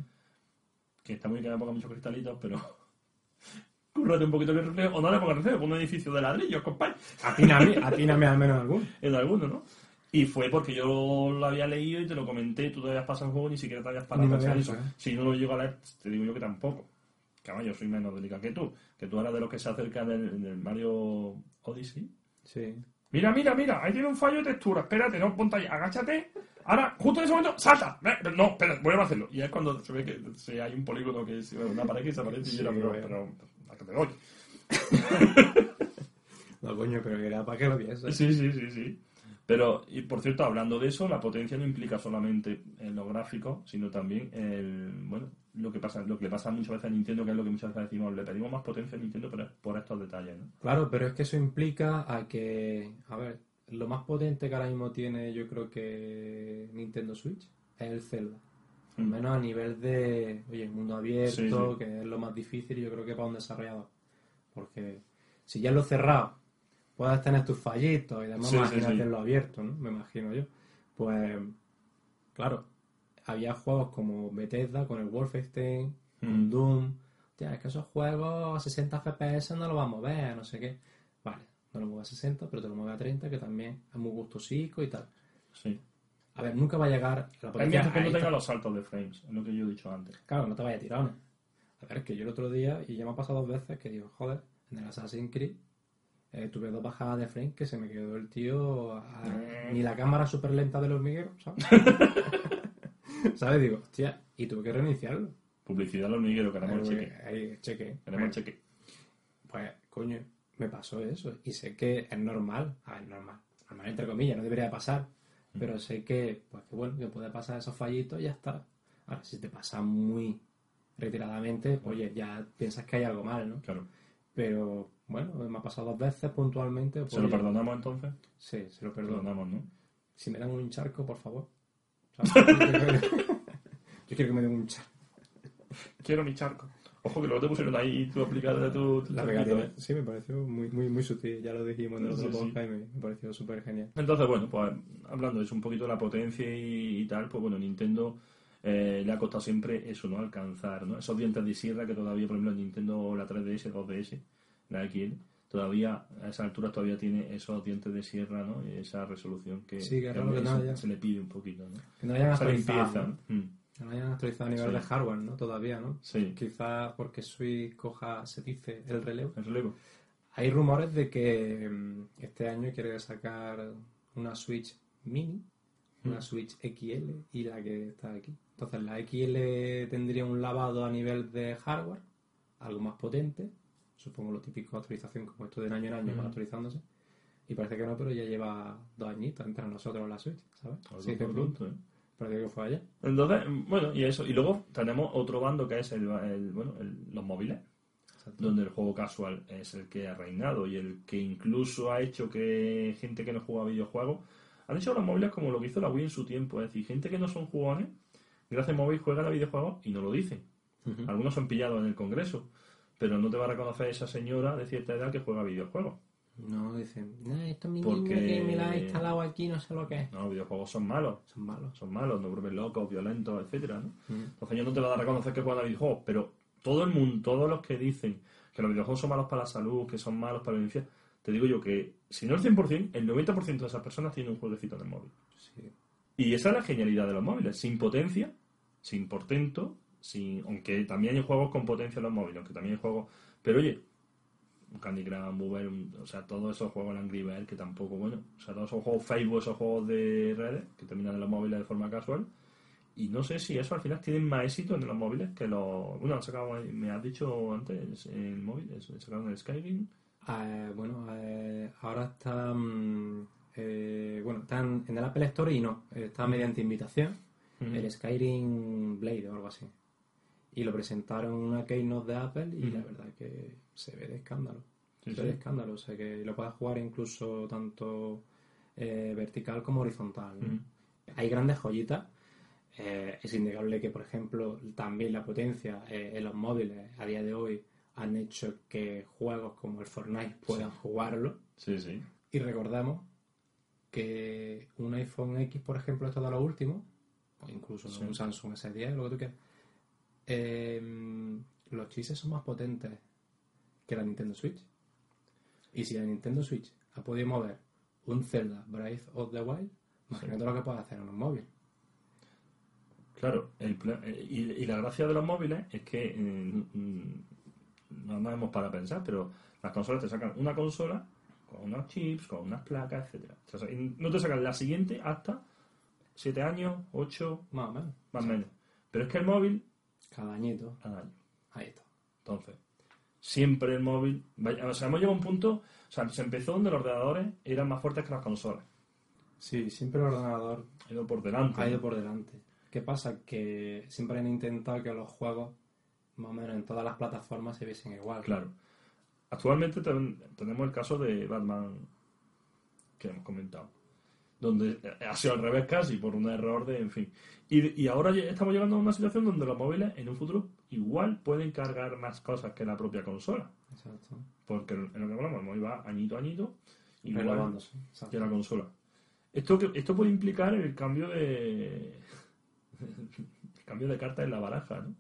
Que está muy bien que ponga muchos cristalitos, pero. (laughs) Cúrrate un poquito el reflejo. O no le pongas reflejo, pon un edificio de ladrillos, compadre. Atíname, atíname al menos alguno. (laughs) En alguno, ¿no? Y fue porque yo lo había leído y te lo comenté, tú te habías pasado el juego, ni siquiera te habías parado a pensar eso. ¿eh? Si no lo llego a leer, te digo yo que tampoco. Caballo, yo soy menos delicado que tú. Que tú eras de los que se acercan del, del Mario Odyssey. Sí. Mira, mira, mira, ahí tiene un fallo de textura. Espérate, no, ponte ahí, agáchate. Ahora, justo en ese momento, salta. No, espera, voy a hacerlo. Y es cuando se ve que se- hay un polígono que es una pared que se aparece y yo era, pero, pero, ¿a qué te doy? (laughs) No, coño, pero era para que lo pienses. Sí, sí, sí, sí. Pero, y por cierto, hablando de eso, la potencia no implica solamente en los gráficos, sino también el, bueno, lo que pasa, lo que le pasa muchas veces a Nintendo, que es lo que muchas veces decimos, le pedimos más potencia a Nintendo por, por estos detalles, ¿no? Claro, pero es que eso implica a que, a ver, lo más potente que ahora mismo tiene yo creo que Nintendo Switch es el Zelda. Al Mm. menos a nivel de, oye, mundo abierto, Sí, sí. que es lo más difícil yo creo que para un desarrollador. Porque si ya lo cerrado puedes tener tus fallitos y demás, Sí, imagínate lo abierto, ¿no? Me imagino yo. Pues, claro, había juegos como Bethesda con el Wolfenstein, con Mm. Doom. Hostia, es que esos juegos a 60 FPS no lo vamos a mover, no sé qué. Vale, no lo mueve a 60, pero te lo mueve a 30, que también es muy gustosico y tal. Sí. A ver, nunca va a llegar la Es potencia mientras que no tenga los saltos de frames, es lo que yo he dicho antes. Claro, no te vayas a tirones. A ver, es que yo el otro día, y ya me ha pasado dos veces, que digo, joder, en el Assassin's Creed eh, tuve dos bajadas de frame que se me quedó el tío a- Mm. ni la cámara súper lenta del hormiguero, ¿sabes? (laughs) (laughs) ¿Sabes? Digo, hostia, y tuve que reiniciarlo. Publicidad al hormiguero, queremos el cheque. ahí, cheque. Queremos el cheque. Pues, coño, me pasó eso. Y sé que es normal. A ver, normal. Normal, entre comillas, no debería pasar. Pero sé que, pues que bueno, que puede pasar esos fallitos y ya está. Ahora, si te pasa muy retiradamente, oye, ya piensas que hay algo mal, ¿no? Claro. Pero, bueno, me ha pasado dos veces puntualmente. pues, ¿Se lo oye, perdonamos entonces? Sí, se lo perdono. Perdonamos, ¿no? Si me dan un charco, por favor. (laughs) Yo quiero que- me den un charco. Quiero mi charco. Ojo que luego te pusieron ahí tu aplicada tu... tu La charquito, pegatina, ¿eh? sí, me pareció muy, muy, muy sutil. Ya lo dijimos en el otro Sí, sí. podcast y me, me pareció súper genial. Entonces, bueno, pues hablando de eso un poquito de la potencia y, y tal, pues bueno, Nintendo eh, le ha costado siempre eso, ¿no? Alcanzar, ¿no? Esos dientes de sierra que todavía, por ejemplo, en Nintendo, la 3DS, 2DS, la XL, todavía a esa altura todavía tiene esos dientes de sierra, ¿no? Y esa resolución que, Sí, que es que raro que no se, haya. se le pide un poquito, ¿no? Que no hayan actualizado. ¿no? Mm, Que no hayan actualizado a nivel Sí. de hardware, ¿no? Todavía, ¿no? Sí, Quizás porque Switch coja, se dice, el relevo. el relevo. Hay rumores de que mm, este año quiere sacar una Switch Mini, una Mm. Switch XL y la que está aquí. Entonces la XL tendría un lavado a nivel de hardware, algo más potente, supongo lo típico actualización como esto de año en año Mm. van actualizándose. Y parece que no, pero ya lleva dos añitos entre nosotros la Switch, ¿sabes? Algo Sí, pronto, ¿eh? parece que fue ayer. Entonces, bueno, y eso. Y luego tenemos otro bando que es el, el- bueno, el- los móviles. donde el juego casual es el que ha reinado y el que incluso ha hecho que gente que no juega videojuegos han hecho los móviles como lo que hizo la Wii en su tiempo, es decir, gente que no son jugones, gracias a móvil juegan a videojuegos y no lo dicen. Algunos son pillados en el Congreso, pero no te va a reconocer esa señora de cierta edad que juega videojuegos. No, dicen, no, esto es mi Porque- niño que me la ha instalado aquí, no sé lo que es. No, los videojuegos son malos, Son malos. son malos, nos vuelven locos, violentos, etcétera, ¿no? Mm. Entonces yo no te va a dar a reconocer que juegan a videojuegos, pero todo el mundo, todos los que dicen que los videojuegos son malos para la salud, que son malos para la infancia, te digo yo que, si no el 100%, el 90% de esas personas tienen un jueguecito en el móvil. Sí. Y esa es la genialidad de los móviles, sin potencia, sin portento, sin, aunque también hay juegos con potencia en los móviles, aunque también hay juegos, pero oye, un Candy Crush, Mover, un- o sea, todos esos juegos, Angry Birds, que tampoco, bueno, o sea, todos esos juegos Facebook, esos juegos de redes, que terminan en los móviles de forma casual, y no sé si eso al final tienen más éxito en los móviles que los, bueno, han sacado, me has dicho antes, el móvil, sacaron el Skyrim, Eh, bueno, eh, ahora está. mm, eh, bueno, están en el Apple Store y no. Está mediante invitación. El Skyrim Blade o algo así. Y lo presentaron en una keynote de Apple y la verdad que se ve de escándalo. Sí, se ve de escándalo. O sea que lo puedes jugar incluso tanto eh, vertical como horizontal. Hay grandes joyitas. Eh, es innegable que, por ejemplo, también la potencia eh, en los móviles a día de hoy han hecho que juegos como el Fortnite puedan jugarlo. Sí, sí. Y recordamos que un iPhone X, por ejemplo, esto de lo último, o incluso un Samsung S10, lo que tú quieras, eh, los chises son más potentes que la Nintendo Switch. Y si la Nintendo Switch ha podido mover un Zelda Breath of the Wild, imagínate lo que puede hacer en un móvil. Claro, el eh, y, y la gracia de los móviles es que eh, mm, no nos hemos para pensar, pero las consolas te sacan una consola con unos chips, con unas placas, etcétera. O sea, y no te sacan la siguiente hasta 7 años, 8, Más o menos. más o menos. Pero es que el móvil, Cada añito. cada año. Ahí está. Entonces, siempre el móvil. o sea, hemos llegado a un punto. O sea, se empezó donde los ordenadores eran más fuertes que las consolas. Sí, siempre el ordenador Ha ido por delante. ha ido por delante. ¿Qué pasa? Que siempre han intentado que los juegos, más o menos en todas las plataformas, se viesen igual. Claro. Actualmente ten- tenemos el caso de Batman que hemos comentado. Donde ha sido al revés casi, por un error de, en fin. Y, y ahora estamos llegando a una situación donde los móviles en un futuro igual pueden cargar más cosas que la propia consola. Exacto. Porque en lo que hablamos, el móvil va añito a añito, igual. Exacto. que la consola. Esto, esto puede implicar el cambio de (laughs) el cambio de cartas en la baraja, ¿no?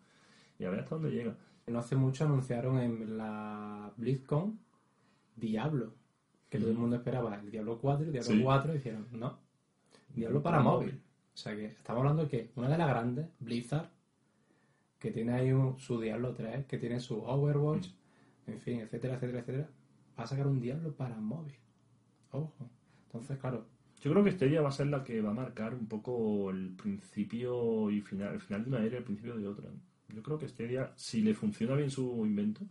Y a ver hasta dónde llega. No hace mucho anunciaron en la BlizzCon Diablo, que todo el mundo esperaba el Diablo 4 y el Diablo Sí. 4 y dijeron, no, Diablo para móvil. O sea que estamos hablando de que una de las grandes, Blizzard, que tiene ahí un- su Diablo 3, que tiene su Overwatch, en fin, etcétera, etcétera, etcétera, va a sacar un Diablo para móvil. Ojo. Entonces, claro, Yo creo que este día va a ser la que va a marcar un poco el principio y final, el final de una era y el principio de otra. Yo creo que este día, si le funciona bien su invento,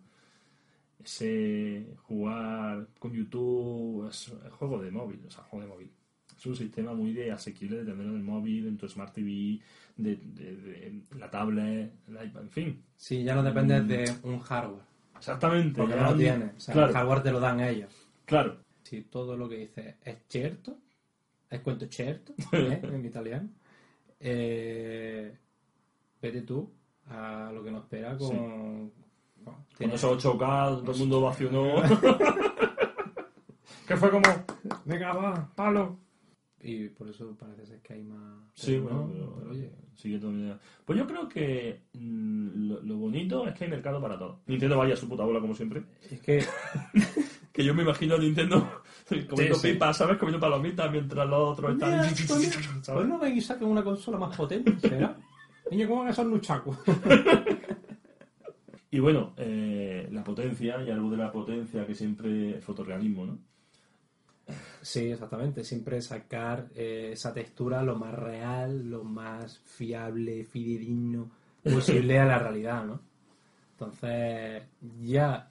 ese jugar con YouTube es, juego de móvil, o sea, juego de móvil. Es un sistema muy de asequible de tener en el móvil, en tu Smart TV, de, de- de la tablet, el iPad, en fin. sí, ya no depende de un hardware, Exactamente. porque ya no lo han- tiene. O sea, claro, el hardware te lo dan ellos. claro. si todo lo que dice es cierto, es cuento cierto, (laughs) ¿eh? en italiano, eh, vete tú a lo que nos espera con... Sí. Con tiene- esos 8K, todo el mundo ovacionó. (laughs) que fue como, venga, va, palo. Y por eso parece ser que hay más... Sí, bueno, no, pero, pero oye, sigue todo bien. Pues yo creo que mm, lo, lo bonito es que hay mercado para todo. Nintendo vaya a su puta bola como siempre. es que (laughs) Que yo me imagino a Nintendo (laughs) comiendo Sí, sí. pipas, ¿sabes? Comiendo palomitas mientras los otros están... Mira, pues, pues ¿sabes? no ven y saquen una consola más potente, ¿será? Niño, ¿cómo que son luchacos? Y bueno, eh, la potencia, y algo de la potencia que siempre el fotorrealismo, ¿no? Sí, exactamente. Siempre sacar eh, esa textura lo más real, lo más fiable, fidedigno posible a la realidad, ¿no? Entonces, ya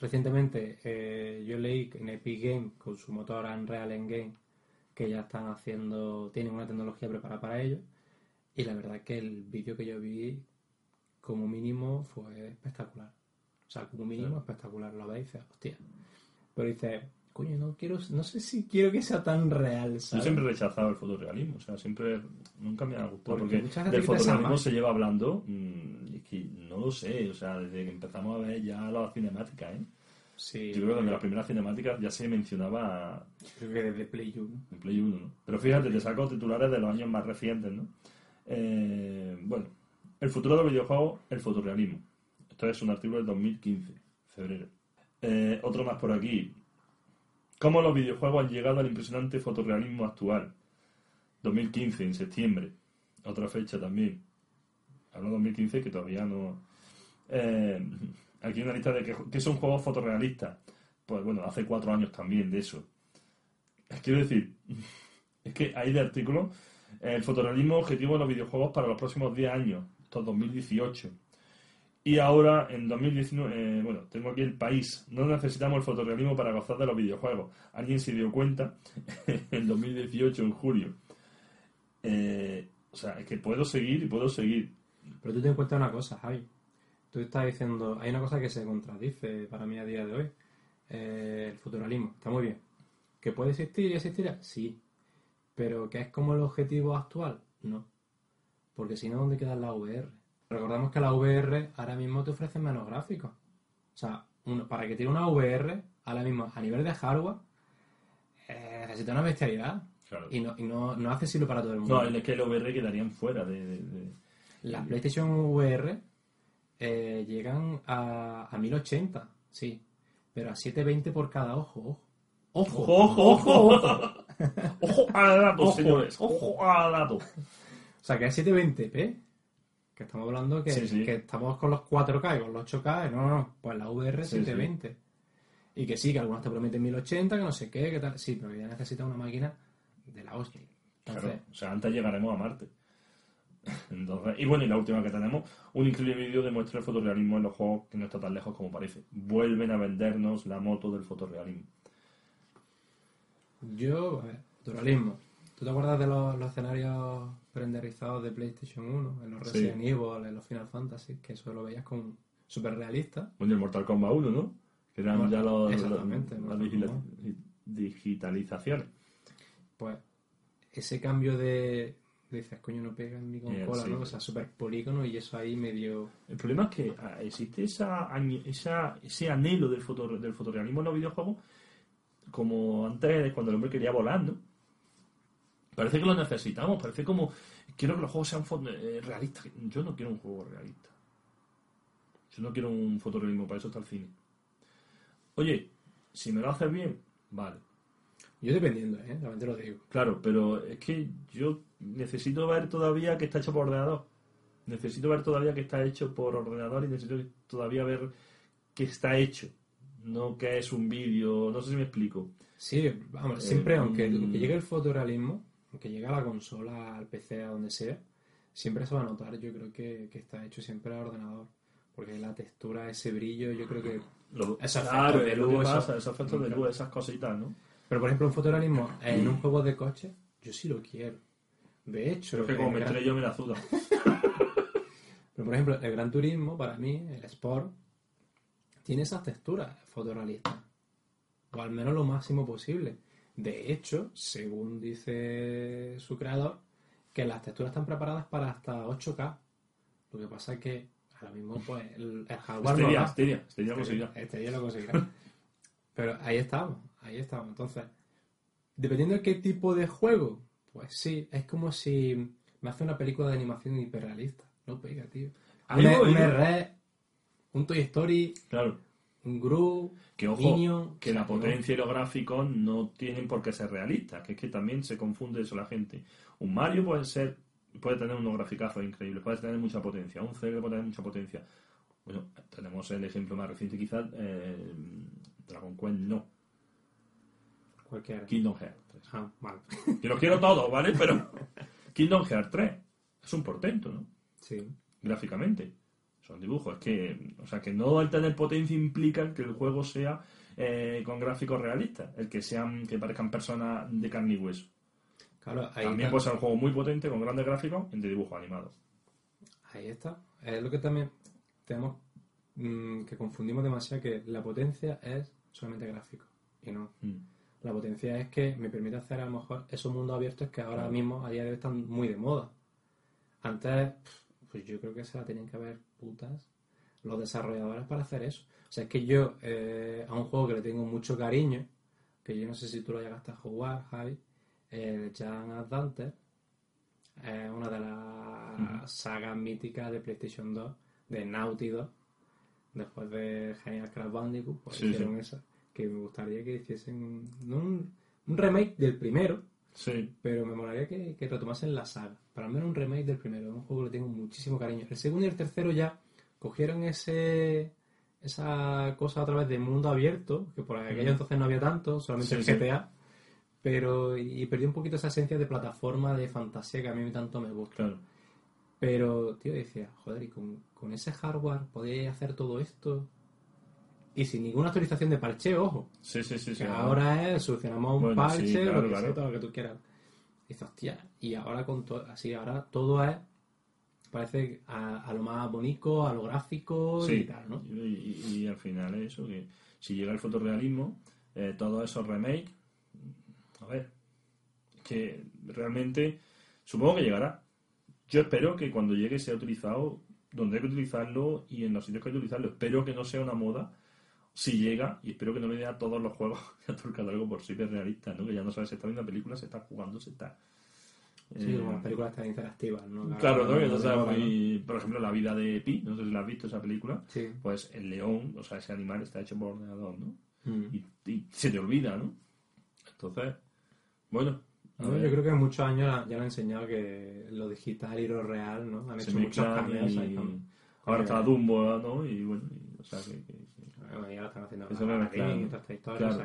recientemente eh, yo leí en Epic Game, con su motor Unreal Engine, que ya están haciendo, tienen una tecnología preparada para ello. Y la verdad que el vídeo que yo vi, como mínimo, fue espectacular. O sea, como mínimo espectacular. Lo veis y dices, hostia. Pero dices, coño, no quiero, no sé si quiero que sea tan real, Yo siempre he rechazado el fotorrealismo, o sea, siempre, nunca me ha gustado, Porque porque, del fotorrealismo se lleva hablando, mm, y es que no lo sé, o sea, desde que empezamos a ver ya las cinemáticas, ¿eh? Sí, Yo creo que desde las primeras cinemáticas ya se mencionaba creo que desde Play 1. en Play 1, ¿no? Pero fíjate, te saco titulares de los años más recientes, ¿no? Eh, bueno, el futuro del videojuego, el fotorrealismo. Esto es un artículo del 2015, febrero. Eh, otro más por aquí. ¿Cómo los videojuegos han llegado al impresionante fotorrealismo actual? 2015, en septiembre. Otra fecha también. Hablo de 2015 que todavía no... Eh, (laughs) aquí hay una lista de que, son juegos fotorrealistas. Pues bueno, hace cuatro años también de eso. Quiero decir, (laughs) es que hay de artículos el fotorrealismo objetivo de los videojuegos para los próximos 10 años, esto es 2018. Y ahora, en 2019, eh, bueno, tengo aquí el país. No necesitamos el fotorrealismo para gozar de los videojuegos. Alguien se dio cuenta (laughs) en 2018, en julio. Eh, o sea, es que puedo seguir y puedo seguir. Pero tú en cuenta una cosa, Javi. Tú estás diciendo, hay una cosa que se contradice para mí a día de hoy. Eh, el futuralismo, está muy bien. ¿Que puede existir y existirá? Sí. Pero que es como el objetivo actual, no. Porque si no, ¿dónde queda la VR? Recordamos que la VR ahora mismo te ofrece menos gráficos. O sea, uno- para que tiene una VR, ahora mismo, a nivel de hardware, eh, necesita una bestialidad. Claro. Y, no, y no, no es accesible para todo el mundo. No, es que el VR quedarían fuera de... de- de- Las PlayStation VR eh, llegan a, a 1080, sí. Pero a 720 por cada ojo. Ojo. ¡Ojo, ojo, ojo! ¡Ojo al dato, Ojo. señores! ¡Ojo al dato! O sea, que es 720p. Que estamos hablando que, Sí, sí. que estamos con los 4K y con los 8K. No, no, no. Pues la VR Sí, 720. Y que sí, que algunos te prometen 1080, que no sé qué, que tal. Sí, pero ya necesitas una máquina de la hostia. Entonces, Claro, o sea, antes llegaremos a Marte. (laughs) Entonces, y bueno, y la última que tenemos, un increíble vídeo demuestra el fotorrealismo en los juegos que no está tan lejos como parece. Vuelven a vendernos la moto del fotorrealismo. yo, a ver, naturalismo. ¿Tú te acuerdas de los, los escenarios renderizados de PlayStation 1? En los Sí. Resident Evil, en los Final Fantasy, que eso lo veías con súper realista. Bueno, el Mortal Kombat 1, ¿no? Que eran ya los, exactamente, los- las digitalizaciones. Pues ese cambio de. Dices, coño, no pega en mi Eh, consola, sí. ¿no? O sea, súper polígono y eso ahí medio. El problema es que ah, existe esa, esa, ese anhelo del, foto, del fotorrealismo en los videojuegos, como antes, cuando el hombre quería volar, ¿no? Parece que lo necesitamos, parece como. Quiero que los juegos sean eh, realistas. Yo no quiero un juego realista. Yo no quiero un fotorrealismo, para eso está el cine. Oye, si me lo haces bien, vale. Yo dependiendo, ¿eh? También te lo digo. Claro, pero es que yo necesito ver todavía que está hecho por ordenador. Necesito ver todavía que está hecho por ordenador y necesito todavía ver que está hecho. No que es un vídeo, no sé si me explico. Sí, vamos, siempre, Eh, aunque, mm. aunque llegue el fotorealismo, aunque llegue a la consola, al PC, a donde sea, siempre se va a notar, yo creo que, que está hecho siempre al ordenador. Porque la textura, ese brillo, yo creo que. Lo, Esos claro, de que luz, pasa, esos efectos de luz, esas cositas, ¿no? Pero por ejemplo, un fotorealismo en un juego de coche, yo sí lo quiero. De hecho, Pero es que como me gran- estrello me la suda. (laughs) Pero por ejemplo, el Gran Turismo, para mí, el Sport, tiene esas texturas fotorrealistas. O al menos lo máximo posible. De hecho, según dice su creador, que las texturas están preparadas para hasta 8K. Lo que pasa es que ahora mismo, pues, el, el hardware no Esteria, da. Esteria, Esteria conseguirá. Este día lo conseguirá. Pero ahí estamos, ahí estamos. Entonces, dependiendo de qué tipo de juego, pues sí, es como si me hace una película de animación hiperrealista. No pega, tío. Ahí Un, voy, un ¿no? R, un Toy Story, Claro. Un Gru, Que ojo, Minion, que la potencia y los gráficos no tienen por qué ser realistas, que es que también se confunde eso la gente. Un Mario puede ser, puede tener unos graficazos increíbles, puede tener mucha potencia, un Zelda puede tener mucha potencia. Bueno, tenemos el ejemplo más reciente quizás, eh, Dragon Quest no, Cualquiera. Kingdom Hearts 3. Ah, vale. Que los quiero todos, ¿vale? Pero (laughs) Kingdom Hearts 3 es un portento, ¿no? Sí. gráficamente. Son dibujos. Es que, o sea, que no el tener potencia implica que el juego sea eh, con gráficos realistas. El que sean, que parezcan personas de carne y hueso. Claro, ahí También está. puede ser un juego muy potente con grandes gráficos de dibujo animado. Ahí está. Es lo que también tenemos mm, que confundimos demasiado que la potencia es solamente gráfico. Y no. Mm. La potencia es que me permite hacer a lo mejor esos mundos abiertos que ahora mismo a día de hoy están muy de moda. Antes, pues yo creo que se la tenían que haber putas los desarrolladores para hacer eso. O sea, es que yo eh, a un juego que le tengo mucho cariño, que yo no sé si tú lo llegaste a jugar, Javi, el Jan Advance, es una de las sagas míticas de PlayStation 2, de Naughty Dog, después de Genial Crash Bandicoot, pues Sí, hicieron esa, que me gustaría que hiciesen un, no un, un remake del primero, Sí. pero me molaría que, que retomasen la saga. Para al menos un remake del primero, es un juego que le tengo muchísimo cariño. El segundo y el tercero ya cogieron ese esa cosa a través de mundo abierto, que por aquello entonces no había tanto, solamente Sí, el sí. GTA, pero y perdió un poquito esa esencia de plataforma, de fantasía que a mí tanto me gusta. Claro. Pero, tío, decía, joder, y con, con ese hardware podéis hacer todo esto. Y sin ninguna actualización de parche, ojo. Sí, sí, sí. sí ahora es, solucionamos un Bueno, parche, sí, claro, lo que claro. sea, todo lo que tú quieras. Y dices, hostia, y ahora con todo, así, ahora todo es, parece a, a lo más bonito, a lo gráfico y tal, ¿no? y, y- y al final es eso, que si llega el fotorrealismo, eh, todos esos remakes, a ver, que realmente supongo que llegará. Yo espero que cuando llegue sea utilizado donde hay que utilizarlo y en los sitios que hay que utilizarlo. Espero que no sea una moda si llega, y espero que no le dé a todos los juegos (laughs) a todo el catálogo por ser realista, ¿no? Que ya no sabes si está viendo películas, se está jugando, se está... Sí, eh, como las películas tan interactivas, ¿no? Claro, ¿no? Que no de sabes moda, ¿no? muy- Por ejemplo, La vida de Pi, no sé si la has visto esa película, Sí. pues el león, o sea, ese animal está hecho por ordenador, ¿no? Mm. Y, y se te olvida, ¿no? Entonces, bueno, No, yo creo que en muchos años ya han enseñado que lo digital y lo real, ¿no? Han se hecho muchos cambios y ahí ahora está Dumbo, ¿no? Y bueno, y, o sea, que- Bueno, ya lo están haciendo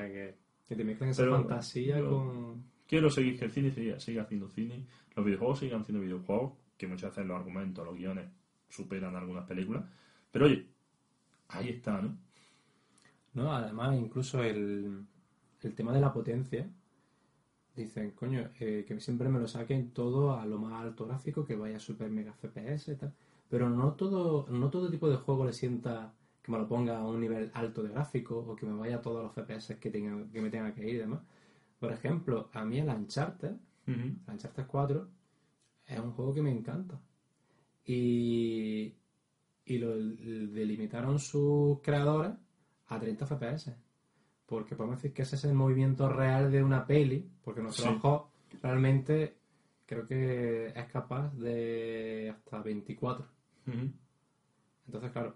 que, que te mezclan esa Pero- fantasía pero- con... Quiero seguir que el cine siga, siga haciendo cine, los videojuegos sigan siendo videojuegos, que muchas veces los argumentos, los guiones superan algunas películas, pero oye, ahí está, ¿no? No, además, incluso el, el tema de la potencia. Dicen, coño, eh, que siempre me lo saquen todo a lo más alto gráfico, que vaya super mega FPS y tal. Pero no todo, no todo tipo de juego le sienta que me lo ponga a un nivel alto de gráfico o que me vaya a todos los FPS que, tenga, que me tenga que ir y demás. Por ejemplo, a mí el Uncharted, Ujú. el Uncharted 4 es un juego que me encanta. Y, y lo delimitaron sus creadores a 30 FPS. Porque podemos decir que ese es el movimiento real de una peli, porque nuestro Sí. ojo realmente creo que es capaz de hasta 24. Ujú. Entonces, claro,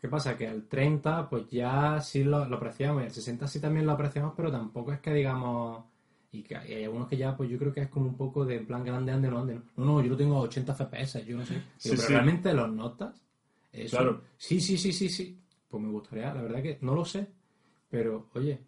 ¿qué pasa? Que al 30 pues ya sí lo, lo apreciamos y al 60 sí también lo apreciamos, pero tampoco es que digamos... Y, que hay algunos que ya, pues yo creo que es como un poco de en plan grande, ande, no ande. No, no, no, yo lo tengo a 80 FPS, yo no sé. Digo, Sí, pero sí. realmente los notas. Eso, Claro. Sí, sí, sí, sí, sí. Pues me gustaría, la verdad que no lo sé. Pero, oye,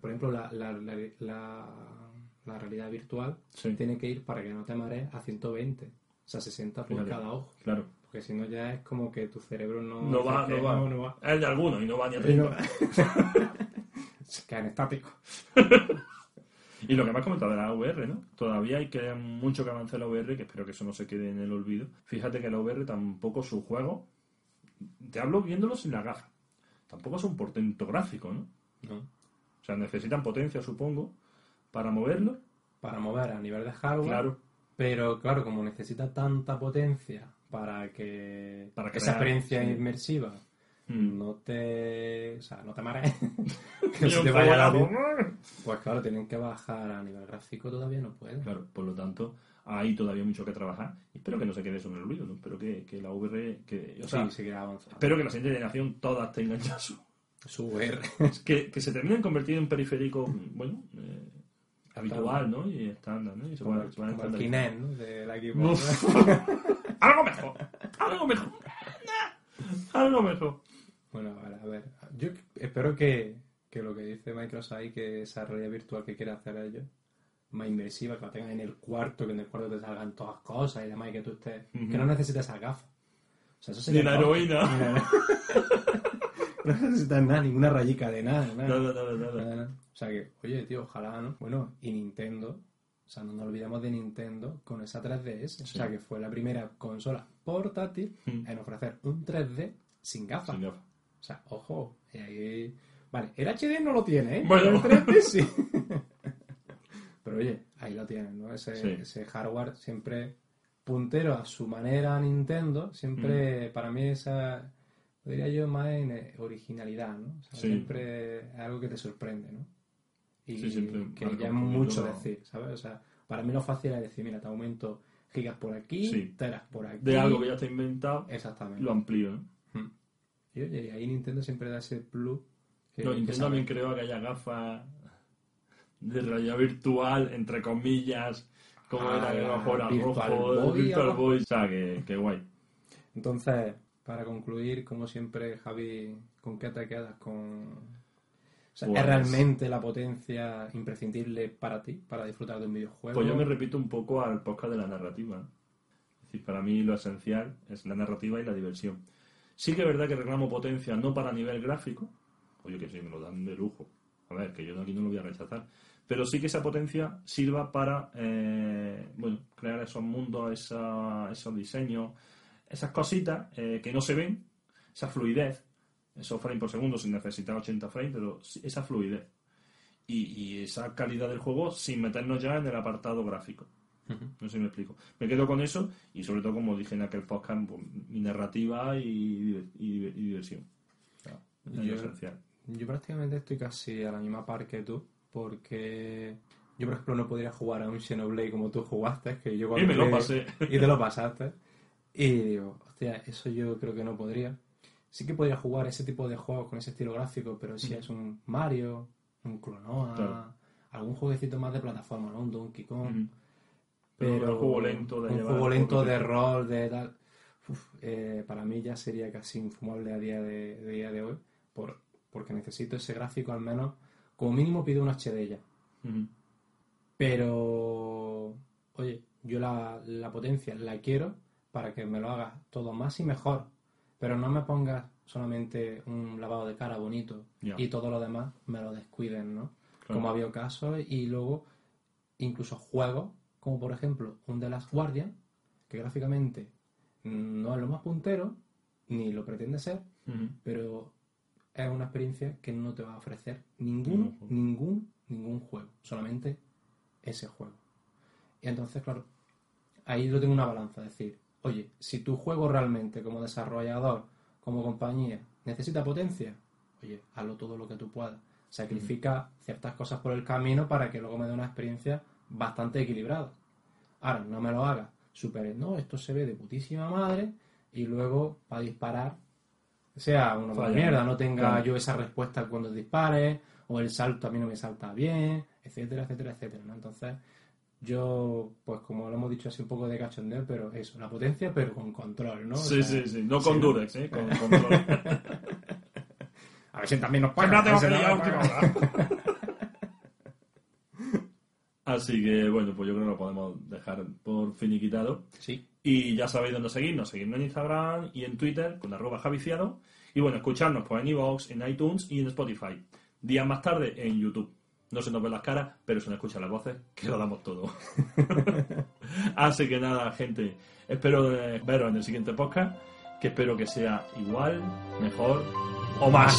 por ejemplo, la, la, la, la- la realidad virtual Sí. tiene que ir para que no te marees a 120. O sea, 60 por cada ojo. Claro. Porque si no ya es como que tu cerebro no... No va, no va. no va. Es de algunos y no va ni a Y no- 30. Se quedan estáticos. (laughs) Y lo que me has comentado de la VR, ¿no? Todavía hay que mucho que avance la VR, que espero que eso no se quede en el olvido. Fíjate que la VR tampoco su juego, te hablo viéndolo sin la gafa, tampoco es un portento gráfico, ¿no? ¿no? O sea, necesitan potencia, supongo, para moverlo. Para mover a nivel de hardware. Claro. Pero claro, como necesita tanta potencia para que, Para esa crear, experiencia sí. inmersiva Mm. no te... O sea, no te marees. (laughs) (laughs) que se te vaya la luz. Pues claro, tienen que bajar a nivel gráfico, todavía no pueden. Claro, por lo tanto, hay todavía mucho que trabajar. Espero que no se quede eso en el olvido, ¿no? Espero que, que la VR, que, o sea, sí, seguirá avanzando. espero que la siguiente generación todas tengan ya su, Su VR. que, que se terminen convirtiendo en periférico, bueno, eh, habitual, ¿no? Y estándar, ¿no? Y se Como van, el, se van como el. Kinect, ¿no? De la Xbox. Algo mejor, algo mejor, algo mejor. Bueno, a ver, a ver. Yo espero que, que lo que dice Microsoft ahí, que esa realidad virtual que quiere hacer ellos, más inmersiva, que la tengan en el cuarto, que en el cuarto te salgan todas cosas y demás, y que tú estés. Que no necesites esa gafa. O sea, eso Ni sería la heroína. Ni la- (laughs) no necesitas nada, ninguna rayica de nada, nada. Nada, nada, nada. Nada, nada. O sea que, oye, tío, ojalá, ¿no? Bueno, y Nintendo, o sea, no nos olvidemos de Nintendo con esa 3DS. O sea, que fue la primera consola portátil Mm. en ofrecer un 3D sin gafas. Sin gafas. O sea, ojo, y ahí... Vale, el HD no lo tiene, ¿eh? Bueno. Pero el 3D sí. (laughs) Pero oye, ahí lo tienen, ¿no? Ese, Sí. ese hardware siempre puntero a su manera a Nintendo, Mm. siempre para mí esa, diría yo más en eh, originalidad, ¿no? O sea, Sí. siempre es algo que te sorprende, ¿no? Y Sí, que ya es mucho lo- decir, ¿sabes? O sea, para mí lo fácil es decir, mira, te aumento gigas por aquí, Sí. teras por aquí. De algo que ya está inventado, Exactamente. lo amplío, ¿no? Mm. Y oye, y ahí Nintendo siempre da ese plus. Que, No, que Nintendo también creo que haya gafas de realidad virtual, entre comillas, como Ah, era el la mejor Virtual rojo, Boy, Virtual. Boy. O sea, que, que guay. Entonces, para concluir, como siempre, Javi, ¿con qué te quedas? Con... O sea, Pues- ¿Es realmente la potencia imprescindible para ti, para disfrutar de un videojuego? Pues yo me repito un poco al podcast de la narrativa. Es decir, para mí lo esencial es la narrativa y la diversión. Sí que es verdad que reclamo potencia no para nivel gráfico. Oye, que sí, me lo dan de lujo. A ver, que yo aquí no lo voy a rechazar. Pero sí que esa potencia sirva para eh, bueno, crear esos mundos, esa- esos diseños, esas cositas eh, que no se ven, esa fluidez, esos frames por segundo sin necesitar 80 frames, pero esa fluidez. Y, y esa calidad del juego sin meternos ya en el apartado gráfico. No sé si me explico. Me quedo con eso y sobre todo, como dije en aquel podcast, pues, mi narrativa y, y- y diversión. es Yo- esencial. Yo prácticamente estoy casi a la misma par que tú, porque yo, por ejemplo, no podría jugar a un Xenoblade como tú jugaste, que yo Y me lo cuando- pasé. (laughs) Y te lo pasaste. Y digo, hostia, eso yo creo que no podría. Sí que podría jugar ese tipo de juegos con ese estilo gráfico, pero si es un Mario, un Clonoa, Claro. algún jueguecito más de plataforma, ¿no? Un Donkey Kong. Pero un juego lento de un llevar juego lento poco de tiempo. rol, de tal. Uf, eh, para mí ya sería casi infumable a día de, de día de hoy, por, porque necesito ese gráfico al menos, como mínimo pido un HD ya. Ujú. Pero, oye, yo la, la potencia la quiero para que me lo hagas todo más y mejor. Pero no me pongas solamente un lavado de cara bonito y todo lo demás me lo descuiden, ¿no? Claro. Como ha habido casos y luego incluso juegos, como por ejemplo un The Last Guardian, que gráficamente no es lo más puntero, ni lo pretende ser, pero es una experiencia que no te va a ofrecer ningún, ningún, ningún juego, solamente ese juego. Y entonces, claro, ahí lo tengo una balanza, es decir, oye, si tu juego realmente como desarrollador, como compañía, necesita potencia, oye, hazlo todo lo que tú puedas. Sacrifica ciertas cosas por el camino para que luego me dé una experiencia bastante equilibrada. Ahora, no me lo hagas super, no, esto se ve de putísima madre y luego para disparar sea una Falla. mierda, no tenga Claro. yo esa respuesta cuando dispare, o el salto a mí no me salta bien, etcétera, etcétera, etcétera, ¿no? Entonces, yo, pues como lo hemos dicho así un poco de cachondeo, pero eso, la potencia, pero con control, ¿no? O Sí, sea, sí, sí. No con sí, Durex, ¿eh? Con control. (laughs) A ver si también nos pagan. ¿no? (laughs) Así que, bueno, pues yo creo que lo podemos dejar por finiquitado. Sí, Y ya sabéis dónde seguirnos. Seguirnos en Instagram y en Twitter con arroba javiciano. Y bueno, escucharnos pues, en iVoox, en iTunes y en Spotify. Días más tarde en YouTube. No se nos ven las caras, pero se nos escuchan las voces, que lo damos todo. (laughs) Así que nada, gente. Espero eh, veros en el siguiente podcast, que espero que sea igual, mejor o más.